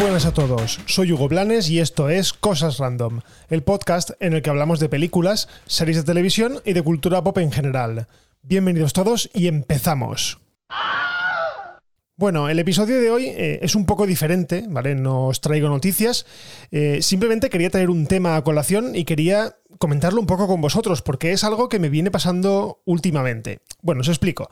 buenas a todos, soy Hugo Blanes y esto es Cosas Random, el podcast en el que hablamos de películas, series de televisión y de cultura pop en general. Bienvenidos todos y empezamos. Bueno, el episodio de hoy eh, es un poco diferente, ¿vale? No os traigo noticias. Eh, simplemente quería traer un tema a colación y quería comentarlo un poco con vosotros, porque es algo que me viene pasando últimamente. Bueno, os explico.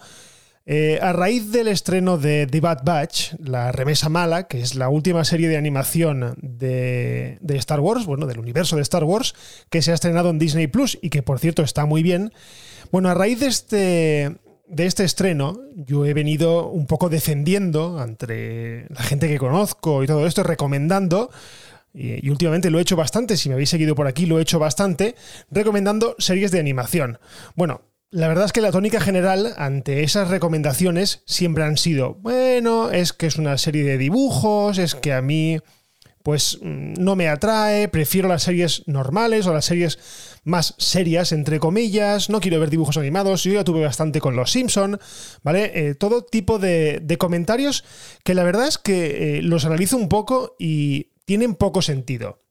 Eh, a raíz del estreno de The Bad Batch, la remesa mala, que es la última serie de animación de, Star Wars, bueno, del universo de Star Wars, que se ha estrenado en Disney Plus y que por cierto está muy bien. Bueno, a raíz de este, de este estreno, yo he venido un poco defendiendo entre la gente que conozco y todo esto, recomendando y, últimamente lo he hecho bastante, si me habéis seguido por aquí lo he hecho bastante, recomendando series de animación. Bueno, la verdad es que la tónica general ante esas recomendaciones siempre han sido, bueno, es que es una serie de dibujos, es que a mí pues mm, no me atrae, prefiero las series normales o las series más serias, entre comillas, no quiero ver dibujos animados, yo ya tuve bastante con Los Simpson, ¿vale? Eh, todo tipo de, comentarios que la verdad es que eh, los analizo un poco y tienen poco sentido.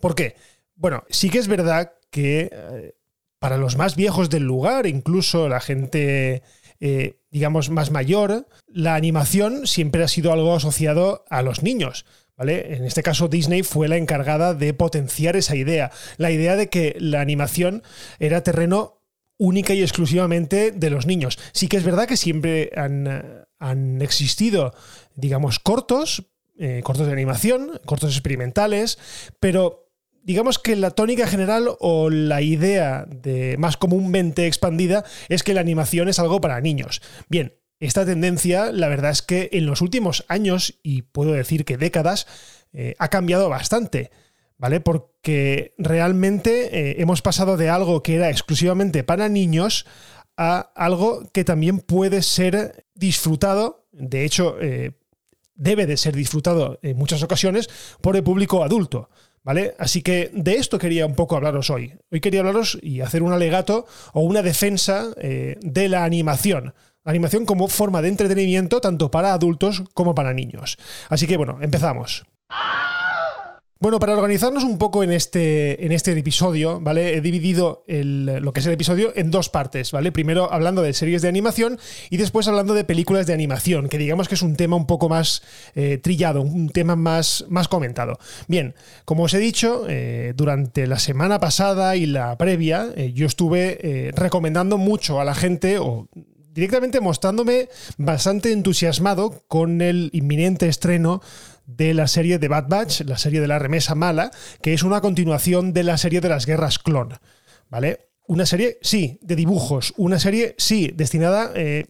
¿Por qué? Bueno, sí que es verdad que... Eh, para los más viejos del lugar, incluso la gente, eh, digamos, más mayor, la animación siempre ha sido algo asociado a los niños. ¿Vale? En este caso Disney fue la encargada de potenciar esa idea, la idea de que la animación era terreno única y exclusivamente de los niños. Sí que es verdad que siempre han, existido, digamos, cortos, eh, cortos de animación, cortos experimentales, pero digamos que la tónica general o la idea de más comúnmente expandida es que la animación es algo para niños. Bien, esta tendencia, la verdad es que en los últimos años, y puedo decir que décadas, eh, ha cambiado bastante. ¿Vale? Porque realmente eh, hemos pasado de algo que era exclusivamente para niños a algo que también puede ser disfrutado, de hecho, eh, debe de ser disfrutado en muchas ocasiones por el público adulto. ¿Vale? Así que de esto quería un poco hablaros hoy. Hoy quería hablaros y hacer un alegato o una defensa eh, de la animación. Animación como forma de entretenimiento tanto para adultos como para niños. Así que bueno, empezamos. Bueno, para organizarnos un poco en este, en este episodio, ¿vale? He dividido lo que es el episodio en dos partes, ¿vale? Primero hablando de series de animación y después hablando de películas de animación, que digamos que es un tema un poco más eh, trillado, un tema más, más comentado. Bien, como os he dicho, eh, durante la semana pasada y la previa, eh, yo estuve recomendando mucho a la gente, o directamente mostrándome bastante entusiasmado con el inminente estreno de la serie de Bad Batch, la serie de la remesa mala, que es una continuación de la serie de las guerras clon. ¿Vale? Una serie, sí, de dibujos. Una serie, sí, destinada. Eh,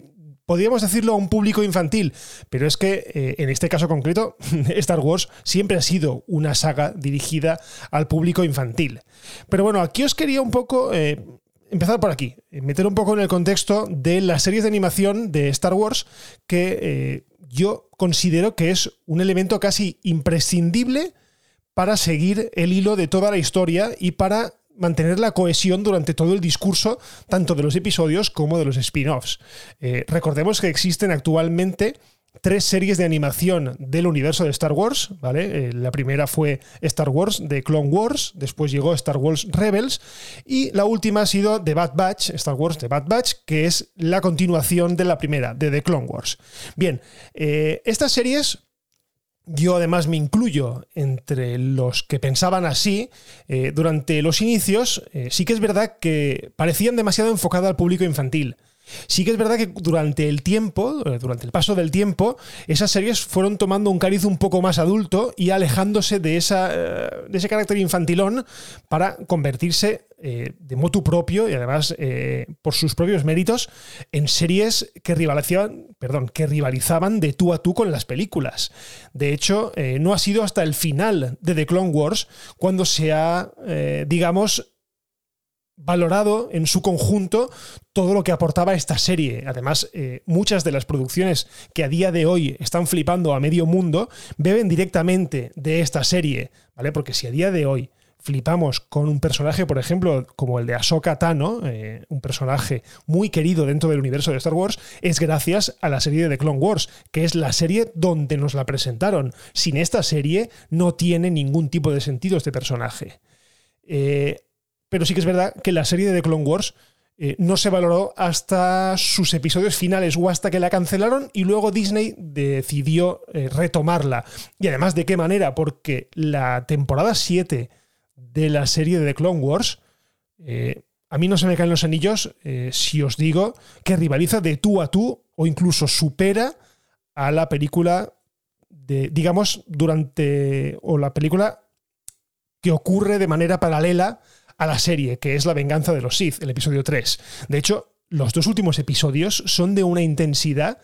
podríamos decirlo a un público infantil, pero es que eh, en este caso concreto, Star Wars siempre ha sido una saga dirigida al público infantil. Pero bueno, aquí os quería un poco eh, empezar por aquí, meter un poco en el contexto de las series de animación de Star Wars que yo considero que es un elemento casi imprescindible para seguir el hilo de toda la historia y para mantener la cohesión durante todo el discurso, tanto de los episodios como de los spin-offs. Eh, recordemos que existen actualmente tres series de animación del universo de Star Wars, ¿vale? Eh, la primera fue Star Wars de Clone Wars, después llegó Star Wars Rebels y la última ha sido The Bad Batch, Star Wars The Bad Batch, que es la continuación de la primera, de The Clone Wars. Bien, eh, estas series yo además me incluyo entre los que pensaban así eh, durante los inicios. sí que es verdad que parecían demasiado enfocadas al público infantil. Sí que es verdad que durante el tiempo, eh, durante el paso del tiempo, esas series fueron tomando un cariz un poco más adulto y alejándose de, esa, eh, de ese carácter infantilón para convertirse eh, de motu propio y además por sus propios méritos en series que rivalizaban, perdón, que rivalizaban de tú a tú con las películas. De hecho, no ha sido hasta el final de The Clone Wars cuando se ha, digamos, valorado en su conjunto todo lo que aportaba esta serie. Además, eh, muchas de las producciones que a día de hoy están flipando a medio mundo beben directamente de esta serie, ¿vale? Porque si a día de hoy flipamos con un personaje, por ejemplo, como el de Ahsoka Tano, eh, un personaje muy querido dentro del universo de Star Wars, es gracias a la serie de Clone Wars, que es la serie donde nos la presentaron. Sin esta serie no tiene ningún tipo de sentido este personaje. Eh, pero sí que es verdad que la serie de The Clone Wars eh, no se valoró hasta sus episodios finales o hasta que la cancelaron y luego Disney decidió retomarla. Y además, ¿de qué manera? Porque la temporada 7 de la serie de The Clone Wars, eh, a mí no se me caen los anillos eh, si os digo que rivaliza de tú a tú o incluso supera a la película de, digamos, durante, o la película que ocurre de manera paralela a la serie, que es La venganza de los Sith, el episodio 3. De hecho, los dos últimos episodios son de una intensidad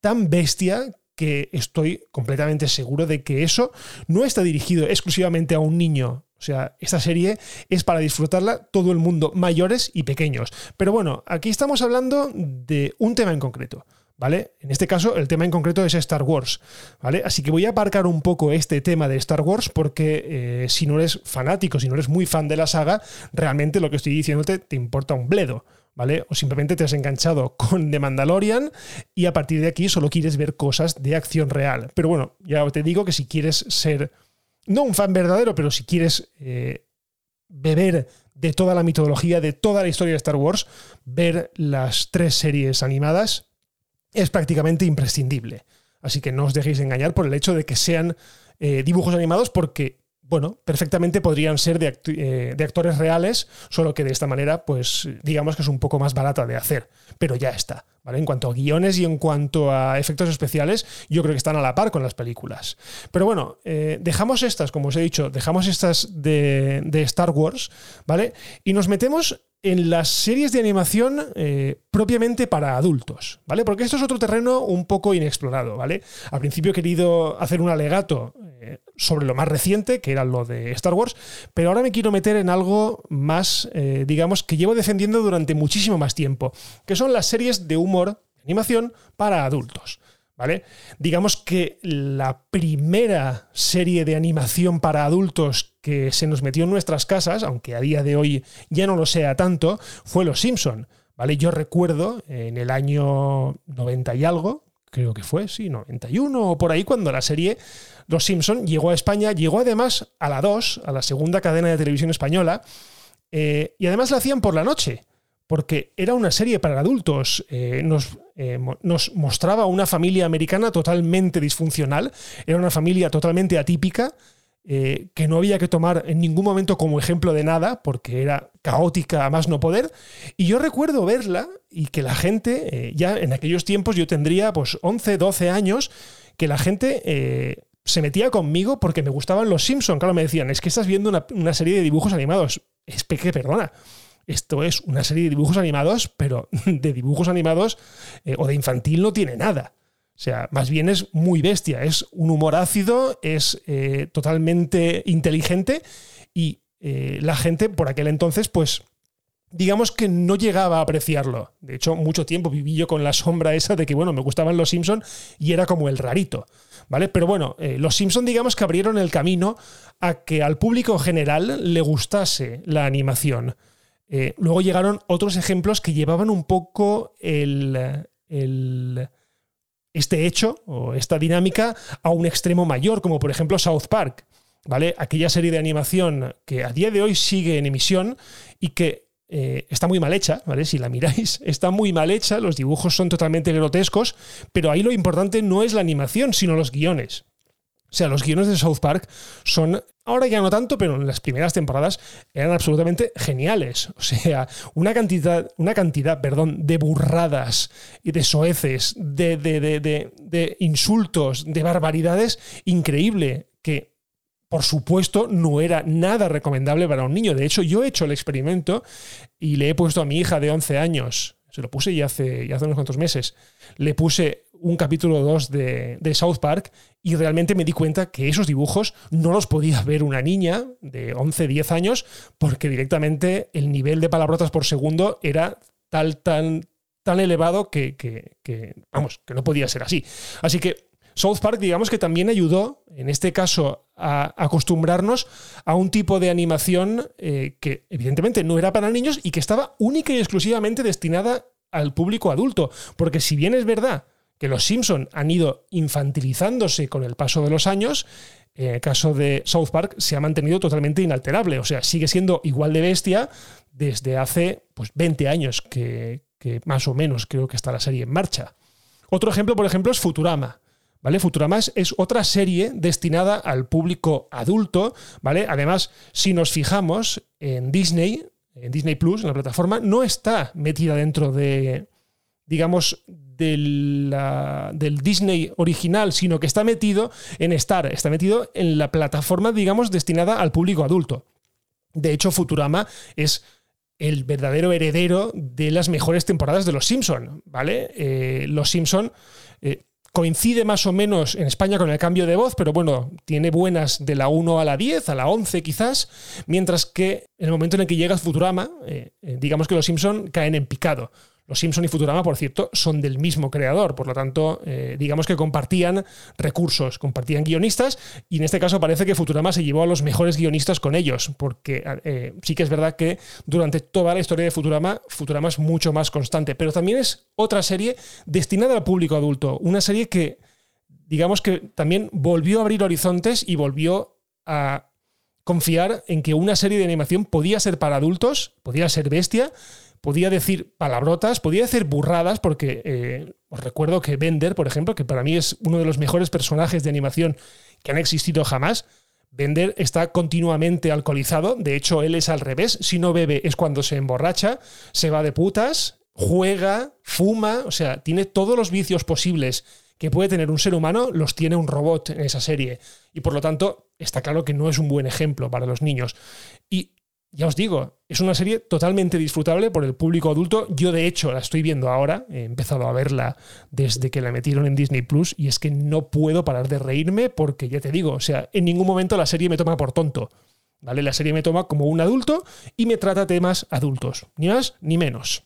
tan bestia que estoy completamente seguro de que eso no está dirigido exclusivamente a un niño o sea, esta serie es para disfrutarla todo el mundo, mayores y pequeños. Pero bueno, aquí estamos hablando de un tema en concreto. ¿Vale? En este caso, el tema en concreto es Star Wars, ¿vale? Así que voy a aparcar un poco este tema de Star Wars porque eh, si no eres fanático, si no eres muy fan de la saga, realmente lo que estoy diciéndote te importa un bledo, ¿vale? O simplemente te has enganchado con The Mandalorian y a partir de aquí solo quieres ver cosas de acción real. Pero bueno, ya te digo que si quieres ser no un fan verdadero, pero si quieres eh, beber de toda la mitología, de toda la historia de Star Wars, ver las tres series animadas es prácticamente imprescindible. Así que no os dejéis engañar por el hecho de que sean eh, dibujos animados, porque bueno, perfectamente podrían ser eh, de, actores reales, solo que de esta manera, pues digamos que es un poco más barata de hacer, pero ya está, ¿vale? En cuanto a guiones y en cuanto a efectos especiales, yo creo que están a la par con las películas. Pero bueno, eh, dejamos estas, como os he dicho, dejamos estas de, de Star Wars, ¿vale? Y nos metemos en las series de animación eh, propiamente para adultos, ¿vale? Porque esto es otro terreno un poco inexplorado, ¿vale? Al principio he querido hacer un alegato sobre lo más reciente, que era lo de Star Wars, pero ahora me quiero meter en algo más, eh, digamos, que llevo defendiendo durante muchísimo más tiempo, que son las series de humor, animación para adultos. ¿Vale? Digamos que la primera serie de animación para adultos que se nos metió en nuestras casas, aunque a día de hoy ya no lo sea tanto, fue Los Simpson. ¿Vale? Yo recuerdo en el año 90 y algo, creo que fue, sí, 91 o por ahí, cuando la serie Los Simpson llegó a España, llegó además a la 2, a la segunda cadena de televisión española, eh, y además la hacían por la noche porque era una serie para adultos. Eh, nos, eh, nos, mostraba una familia americana totalmente disfuncional, era una familia totalmente atípica, que no había que tomar en ningún momento como ejemplo de nada, porque era caótica a más no poder. Y yo recuerdo verla y que la gente, ya en aquellos tiempos yo tendría pues 11, 12 años, que la gente se metía conmigo porque me gustaban los Simpsons. Claro, me decían, es que estás viendo una, una serie de dibujos animados. Es que, perdona esto es una serie de dibujos animados, pero de dibujos animados eh, o de infantil no tiene nada. O sea, más bien es muy bestia, es un humor ácido, es eh, totalmente inteligente y eh, la gente por aquel entonces, pues, digamos que no llegaba a apreciarlo. De hecho, mucho tiempo viví yo con la sombra esa de que, bueno, me gustaban los Simpson y era como el rarito, ¿vale? Pero bueno, los Simpson digamos que abrieron el camino a que al público general le gustase la animación. Eh, luego llegaron otros ejemplos que llevaban un poco el, este hecho o esta dinámica a un extremo mayor, como por ejemplo South Park, ¿vale? Aquella serie de animación que a día de hoy sigue en emisión y que eh, está muy mal hecha, ¿vale? Si la miráis, está muy mal hecha, los dibujos son totalmente grotescos, pero ahí lo importante no es la animación, sino los guiones. O sea, los guiones de South Park son, ahora ya no tanto, pero en las primeras temporadas eran absolutamente geniales. O sea, una cantidad, una cantidad perdón, de burradas y de soeces, de, de, insultos, de barbaridades increíble que por supuesto, no era nada recomendable para un niño. De hecho, yo he hecho el experimento y le he puesto a mi hija de 11 años, se lo puse ya hace, ya hace unos cuantos meses, le puse un capítulo 2 de, South Park y realmente me di cuenta que esos dibujos no los podía ver una niña de 11, 10 años porque directamente el nivel de palabrotas por segundo era tal, tan, tan elevado que, que, vamos, que no podía ser así. Así que South Park, digamos que también ayudó, en este caso, a acostumbrarnos a un tipo de animación eh, que evidentemente no era para niños y que estaba única y exclusivamente destinada al público adulto. Porque si bien es verdad que los Simpson han ido infantilizándose con el paso de los años, en el caso de South Park se ha mantenido totalmente inalterable. O sea, sigue siendo igual de bestia desde hace pues, 20 años que, que más o menos creo que está la serie en marcha. Otro ejemplo, por ejemplo, es Futurama. ¿Vale? Futurama es otra serie destinada al público adulto, ¿vale? Además, si nos fijamos en Disney, en Disney Plus, en la plataforma, no está metida dentro de, digamos, del, del, Disney original, sino que está metido en Star, está metido en la plataforma, digamos, destinada al público adulto. De hecho, Futurama es el verdadero heredero de las mejores temporadas de Los Simpson, ¿vale? Eh, los Simpson eh, coincide más o menos en España con el cambio de voz, pero bueno, tiene buenas de la 1 a la 10, a la 11 quizás, mientras que en el momento en el que llega Futurama, eh, digamos que Los Simpson caen en picado. Los Simpson y Futurama, por cierto, son del mismo creador, por lo tanto, eh, digamos que compartían recursos, compartían guionistas, y en este caso parece que Futurama se llevó a los mejores guionistas con ellos, porque eh, sí que es verdad que durante toda la historia de Futurama, Futurama es mucho más constante, pero también es otra serie destinada al público adulto, una serie que, digamos que también volvió a abrir horizontes y volvió a confiar en que una serie de animación podía ser para adultos, podía ser bestia, podía decir palabrotas, podía decir burradas, porque eh, os recuerdo que Bender, por ejemplo, que para mí es uno de los mejores personajes de animación que han existido jamás, Bender está continuamente alcoholizado, de hecho él es al revés, si no bebe es cuando se emborracha, se va de putas, juega, fuma, o sea, tiene todos los vicios posibles que puede tener un ser humano, los tiene un robot en esa serie. Y por lo tanto, está claro que no es un buen ejemplo para los niños. Y ya os digo, es una serie totalmente disfrutable por el público adulto. Yo, de hecho, la estoy viendo ahora. He empezado a verla desde que la metieron en Disney Plus y es que no puedo parar de reírme porque, ya te digo, o sea, en ningún momento la serie me toma por tonto. ¿Vale? La serie me toma como un adulto y me trata temas adultos. Ni más ni menos.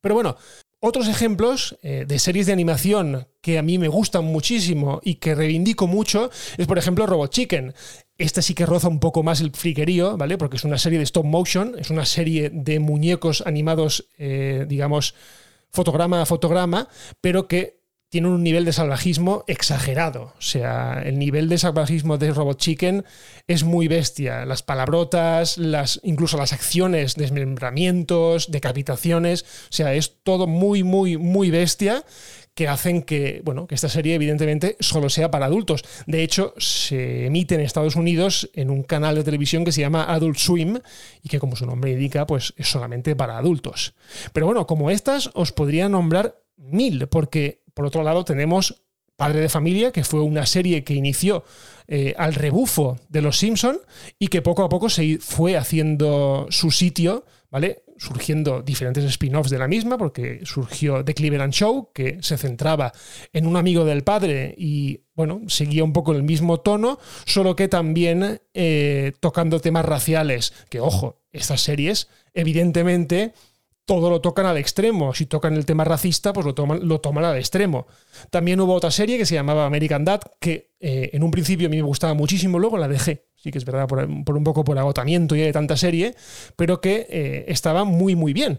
Pero bueno, otros ejemplos eh, de series de animación que a mí me gustan muchísimo y que reivindico mucho es, por ejemplo, Robot Chicken. Esta sí que roza un poco más el friquerío, ¿vale? Porque es una serie de stop motion, es una serie de muñecos animados, eh, digamos, fotograma a fotograma, pero que tiene un nivel de salvajismo exagerado. O sea, el nivel de salvajismo de Robot Chicken es muy bestia. Las palabrotas, las, incluso las acciones, desmembramientos, decapitaciones. O sea, es todo muy, muy, muy bestia que hacen que, bueno, que esta serie evidentemente solo sea para adultos. De hecho, se emite en Estados Unidos en un canal de televisión que se llama Adult Swim y que como su nombre indica, pues es solamente para adultos. Pero bueno, como estas os podría nombrar mil, porque por otro lado, tenemos Padre de Familia, que fue una serie que inició eh, al rebufo de Los Simpson y que poco a poco se fue haciendo su sitio, ¿vale? Surgiendo diferentes spin-offs de la misma, porque surgió The Cleveland Show, que se centraba en un amigo del padre y, bueno, seguía un poco el mismo tono, solo que también eh, tocando temas raciales, que, ojo, estas series, evidentemente, todo lo tocan al extremo. Si tocan el tema racista, pues lo toman, lo toman al extremo. También hubo otra serie que se llamaba American Dad, que eh, en un principio a mí me gustaba muchísimo, luego la dejé. Sí que es verdad, por, un poco por agotamiento ya de tanta serie, pero que eh, estaba muy, muy bien.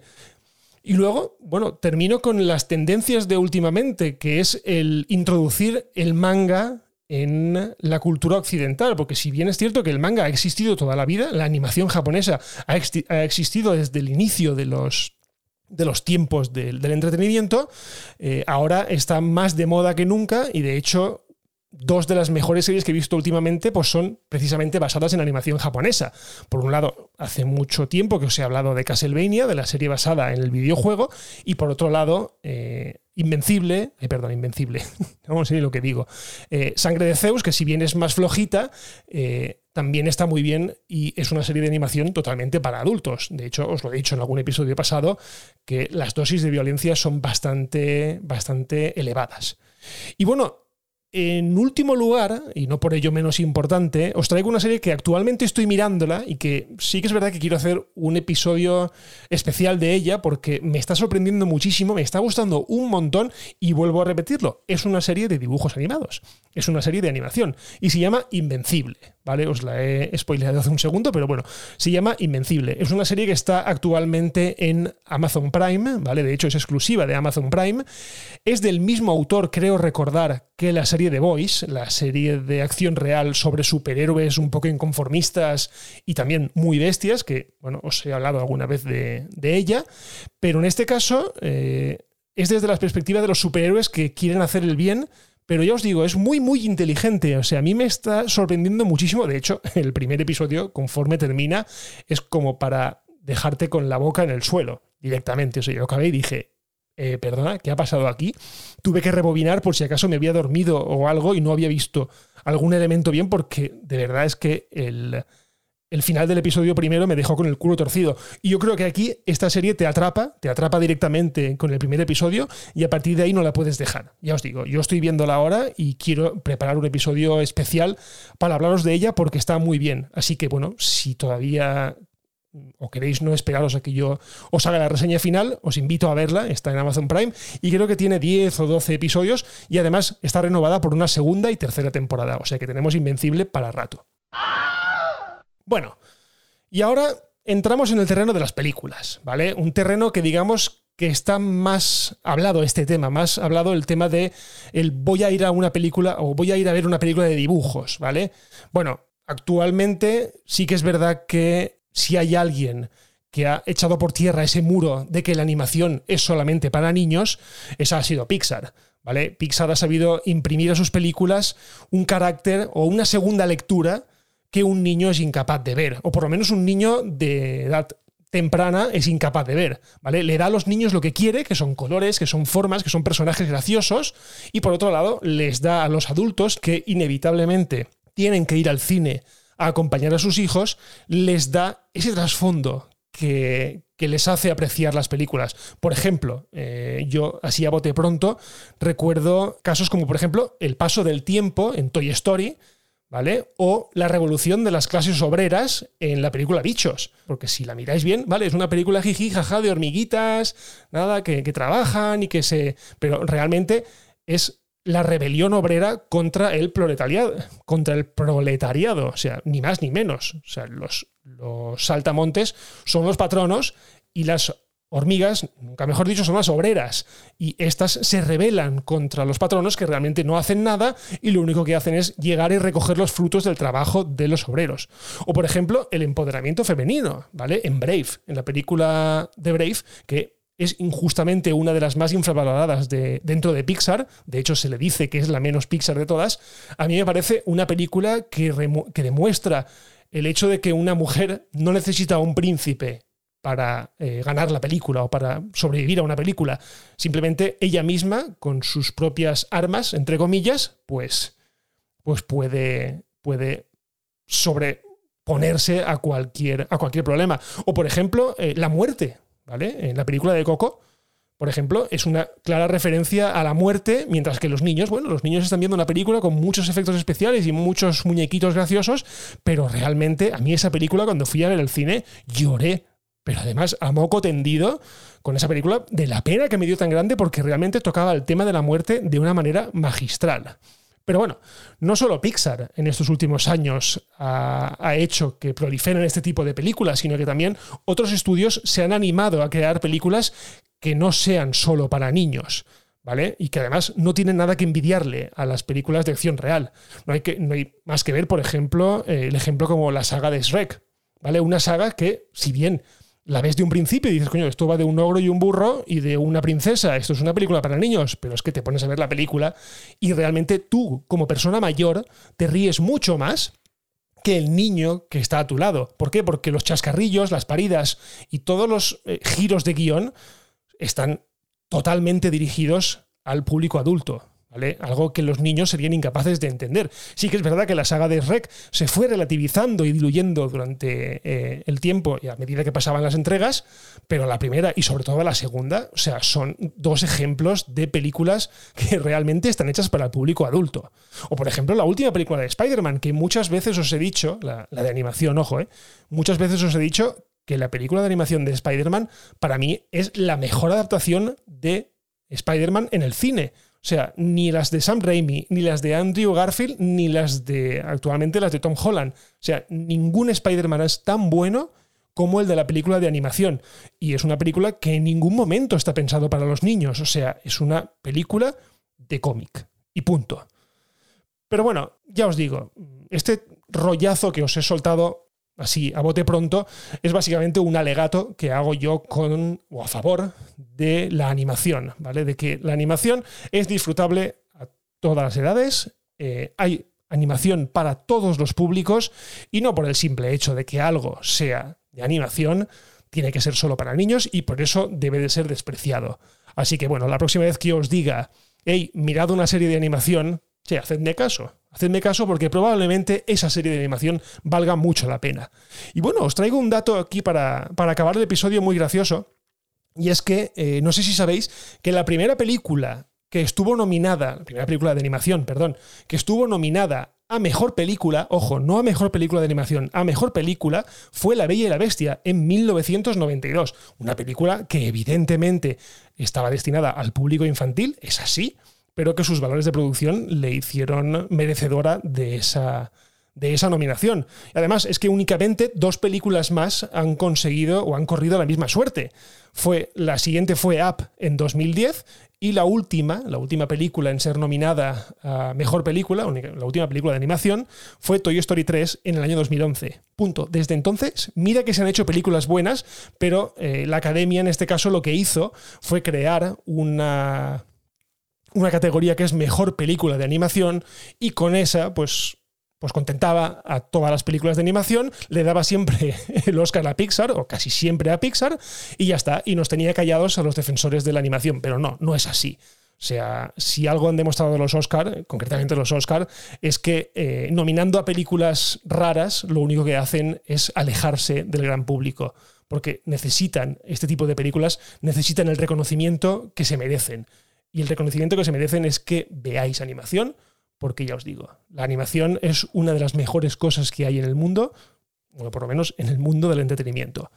Y luego, bueno, termino con las tendencias de últimamente, que es el introducir el manga en la cultura occidental, porque si bien es cierto que el manga ha existido toda la vida, la animación japonesa ha, existido desde el inicio de los de los tiempos del, entretenimiento, eh, ahora está más de moda que nunca y de hecho dos de las mejores series que he visto últimamente pues son precisamente basadas en animación japonesa. Por un lado, hace mucho tiempo que os he hablado de Castlevania, de la serie basada en el videojuego, y por otro lado, eh, Invencible, eh, perdón, Invencible, a ver lo que digo, Sangre de Zeus, que si bien es más flojita, también está muy bien y es una serie de animación totalmente para adultos. De hecho, os lo he dicho en algún episodio pasado, que las dosis de violencia son bastante, bastante elevadas. Y bueno, en último lugar, y no por ello menos importante, os traigo una serie que actualmente estoy mirándola y que sí que es verdad que quiero hacer un episodio especial de ella porque me está sorprendiendo muchísimo, me está gustando un montón y vuelvo a repetirlo, es una serie de dibujos animados, es una serie de animación y se llama Invencible, ¿vale? Os la he spoileado hace un segundo, pero bueno, se llama Invencible. Es una serie que está actualmente en Amazon Prime, ¿vale? De hecho es exclusiva de Amazon Prime. Es del mismo autor, creo recordar, que la serie The Voice, la serie de acción real sobre superhéroes un poco inconformistas y también muy bestias, que, bueno, os he hablado alguna vez de, ella, pero en este caso eh, es desde la perspectiva de los superhéroes que quieren hacer el bien, pero ya os digo, es muy, muy inteligente. O sea, a mí me está sorprendiendo muchísimo. De hecho, el primer episodio, conforme termina, es como para dejarte con la boca en el suelo directamente. O sea, yo acabé y dije, eh, perdona, ¿qué ha pasado aquí? Tuve que rebobinar por si acaso me había dormido o algo y no había visto algún elemento bien porque de verdad es que el, el final del episodio primero me dejó con el culo torcido. Y yo creo que aquí esta serie te atrapa, te atrapa directamente con el primer episodio y a partir de ahí no la puedes dejar. Ya os digo, yo estoy viéndola ahora y quiero preparar un episodio especial para hablaros de ella porque está muy bien. Así que bueno, si todavía o queréis no esperaros a que yo os haga la reseña final, os invito a verla, está en Amazon Prime y creo que tiene 10 o 12 episodios y además está renovada por una segunda y tercera temporada, o sea que tenemos Invencible para rato. Bueno, y ahora entramos en el terreno de las películas, ¿vale? Un terreno que digamos que está más hablado este tema, más hablado el tema de el voy a ir a una película o voy a ir a ver una película de dibujos, ¿vale? Bueno, actualmente sí que es verdad que si hay alguien que ha echado por tierra ese muro de que la animación es solamente para niños, esa ha sido Pixar. ¿vale? Pixar ha sabido imprimir a sus películas un carácter o una segunda lectura que un niño es incapaz de ver, o por lo menos un niño de edad temprana es incapaz de ver, ¿vale? Le da a los niños lo que quiere, que son colores, que son formas, que son personajes graciosos, y por otro lado les da a los adultos que inevitablemente tienen que ir al cine acompañar a sus hijos, les da ese trasfondo que, les hace apreciar las películas. Por ejemplo, eh, yo así a bote pronto recuerdo casos como por ejemplo el paso del tiempo en Toy Story, ¿vale? O la revolución de las clases obreras en la película Bichos. Porque si la miráis bien, ¿vale? Es una película jiji, jaja, de hormiguitas, nada, que, que trabajan y que se... Pero realmente es la rebelión obrera contra el proletariado, contra el proletariado, o sea, ni más ni menos. O sea, los, los saltamontes son los patronos y las hormigas, nunca mejor dicho, son las obreras. Y estas se rebelan contra los patronos que realmente no hacen nada y lo único que hacen es llegar y recoger los frutos del trabajo de los obreros. O, por ejemplo, el empoderamiento femenino, ¿vale? En Brave, en la película de Brave, que es injustamente una de las más infravaloradas de, dentro de Pixar, de hecho se le dice que es la menos Pixar de todas, a mí me parece una película que, que demuestra el hecho de que una mujer no necesita un príncipe para eh, ganar la película o para sobrevivir a una película. Simplemente ella misma, con sus propias armas, entre comillas, pues, pues puede, puede sobreponerse a cualquier, a cualquier problema. O, por ejemplo, eh, la muerte. En la película de Coco, por ejemplo, es una clara referencia a la muerte, mientras que los niños, bueno, los niños están viendo una película con muchos efectos especiales y muchos muñequitos graciosos, pero realmente a mí esa película cuando fui a ver el cine lloré, pero además a moco tendido con esa película de la pena que me dio tan grande porque realmente tocaba el tema de la muerte de una manera magistral. Pero bueno, no solo Pixar en estos últimos años ha, hecho que proliferen este tipo de películas, sino que también otros estudios se han animado a crear películas que no sean solo para niños. ¿Vale? Y que además no tienen nada que envidiarle a las películas de acción real. No hay, que, no hay más que ver, por ejemplo, eh, el ejemplo como la saga de Shrek. ¿Vale? Una saga que, si bien la ves de un principio y dices, coño, esto va de un ogro y un burro y de una princesa, esto es una película para niños, pero es que te pones a ver la película y realmente tú, como persona mayor, te ríes mucho más que el niño que está a tu lado. ¿Por qué? Porque los chascarrillos, las paridas y todos los eh, giros de guion están totalmente dirigidos al público adulto. ¿Vale? Algo que los niños serían incapaces de entender. Sí que es verdad que la saga de Rec se fue relativizando y diluyendo durante eh, el tiempo y a medida que pasaban las entregas, pero la primera y sobre todo la segunda, o sea, son dos ejemplos de películas que realmente están hechas para el público adulto. O por ejemplo, la última película de Spider-Man, que muchas veces os he dicho, la, la de animación, ojo, ¿eh? muchas veces os he dicho que la película de animación de Spider-Man para mí es la mejor adaptación de Spider-Man en el cine. O sea, ni las de Sam Raimi, ni las de Andrew Garfield, ni las de actualmente las de Tom Holland. O sea, ningún Spider-Man es tan bueno como el de la película de animación. Y es una película que en ningún momento está pensado para los niños. O sea, es una película de cómic. Y punto. Pero bueno, ya os digo, este rollazo que os he soltado así a bote pronto, es básicamente un alegato que hago yo con o a favor de la animación, ¿vale? De que la animación es disfrutable a todas las edades, eh, hay animación para todos los públicos y no por el simple hecho de que algo sea de animación, tiene que ser solo para niños y por eso debe de ser despreciado. Así que bueno, la próxima vez que os diga, hey, mirad una serie de animación, sí, hacedme caso. Hacedme caso porque probablemente esa serie de animación valga mucho la pena. Y bueno, os traigo un dato aquí para, para acabar el episodio muy gracioso. Y es que, eh, no sé si sabéis, que la primera película que estuvo nominada, la primera película de animación, perdón, que estuvo nominada a mejor película, ojo, no a mejor película de animación, a mejor película, fue La Bella y la Bestia en 1992. Una película que evidentemente estaba destinada al público infantil, es así, pero que sus valores de producción le hicieron merecedora de esa, de esa nominación. Además es que únicamente dos películas más han conseguido o han corrido la misma suerte. Fue, la siguiente fue Up en 2010 y la última, la última película en ser nominada a Mejor Película, la última película de animación, fue Toy Story 3 en el año 2011. Punto. Desde entonces, mira que se han hecho películas buenas, pero eh, la academia en este caso lo que hizo fue crear una una categoría que es mejor película de animación y con esa pues pues contentaba a todas las películas de animación, le daba siempre el Oscar a Pixar, o casi siempre a Pixar, y ya está, y nos tenía callados a los defensores de la animación, pero no, no es así. O sea, si algo han demostrado los Oscar, concretamente los Oscar, es que eh, nominando a películas raras, lo único que hacen es alejarse del gran público, porque necesitan, este tipo de películas, necesitan el reconocimiento que se merecen. Y el reconocimiento que se merecen es que veáis animación, porque ya os digo, la animación es una de las mejores cosas que hay en el mundo, o por lo menos en el mundo del entretenimiento.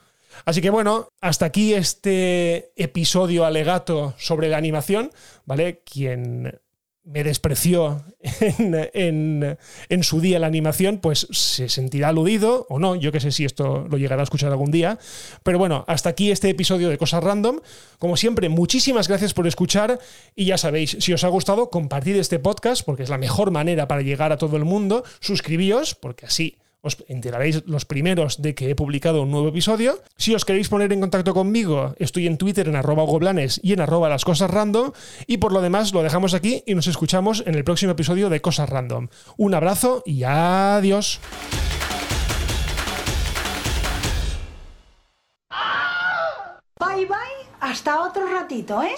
Así que bueno, hasta aquí este episodio alegato sobre la animación, ¿vale? Quien me despreció en, su día la animación, pues se sentirá aludido o no. Yo que sé si esto lo llegará a escuchar algún día. Pero bueno, hasta aquí este episodio de Cosas Random. Como siempre, muchísimas gracias por escuchar y ya sabéis, si os ha gustado, compartid este podcast porque es la mejor manera para llegar a todo el mundo. Suscribíos porque así os enteraréis los primeros de que he publicado un nuevo episodio. Si os queréis poner en contacto conmigo, estoy en Twitter en arroba goblanes y en arroba las cosas random. Y por lo demás lo dejamos aquí y nos escuchamos en el próximo episodio de Cosas Random. Un abrazo y adiós. Bye bye, hasta otro ratito, ¿eh?